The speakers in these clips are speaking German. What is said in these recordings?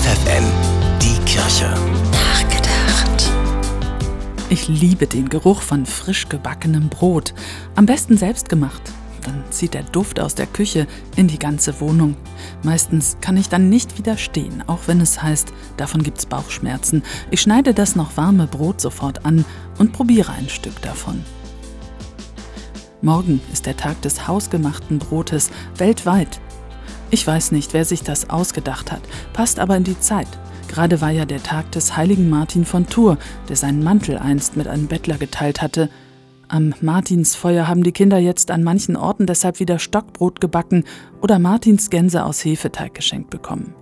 FFN, die Kirche. Nachgedacht. Ich liebe den Geruch von frisch gebackenem Brot. Am besten selbst gemacht. Dann zieht der Duft aus der Küche in die ganze Wohnung. Meistens kann ich dann nicht widerstehen, auch wenn es heißt, davon gibt's Bauchschmerzen. Ich schneide das noch warme Brot sofort an und probiere ein Stück davon. Morgen ist der Tag des hausgemachten Brotes weltweit. Ich weiß nicht, wer sich das ausgedacht hat, passt aber in die Zeit. Gerade war ja der Tag des heiligen Martin von Tours, der seinen Mantel einst mit einem Bettler geteilt hatte. Am Martinsfeuer haben die Kinder jetzt an manchen Orten deshalb wieder Stockbrot gebacken oder Martinsgänse aus Hefeteig geschenkt bekommen.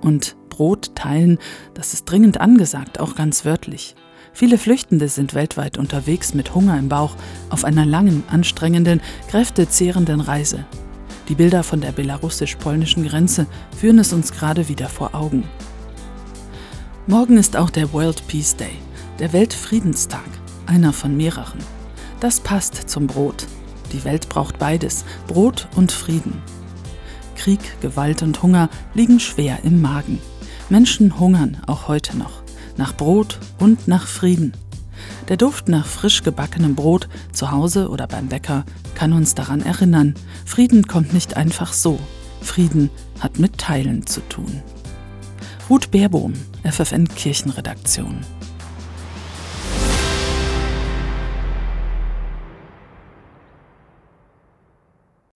Und Brot teilen, das ist dringend angesagt, auch ganz wörtlich. Viele Flüchtende sind weltweit unterwegs mit Hunger im Bauch auf einer langen, anstrengenden, kräftezehrenden Reise. Die Bilder von der belarussisch-polnischen Grenze führen es uns gerade wieder vor Augen. Morgen ist auch der World Peace Day, der Weltfriedenstag, einer von mehreren. Das passt zum Brot. Die Welt braucht beides, Brot und Frieden. Krieg, Gewalt und Hunger liegen schwer im Magen. Menschen hungern auch heute noch, nach Brot und nach Frieden. Der Duft nach frisch gebackenem Brot zu Hause oder beim Bäcker kann uns daran erinnern, Frieden kommt nicht einfach so. Frieden hat mit Teilen zu tun. Ruth Baerbohm, FFN Kirchenredaktion.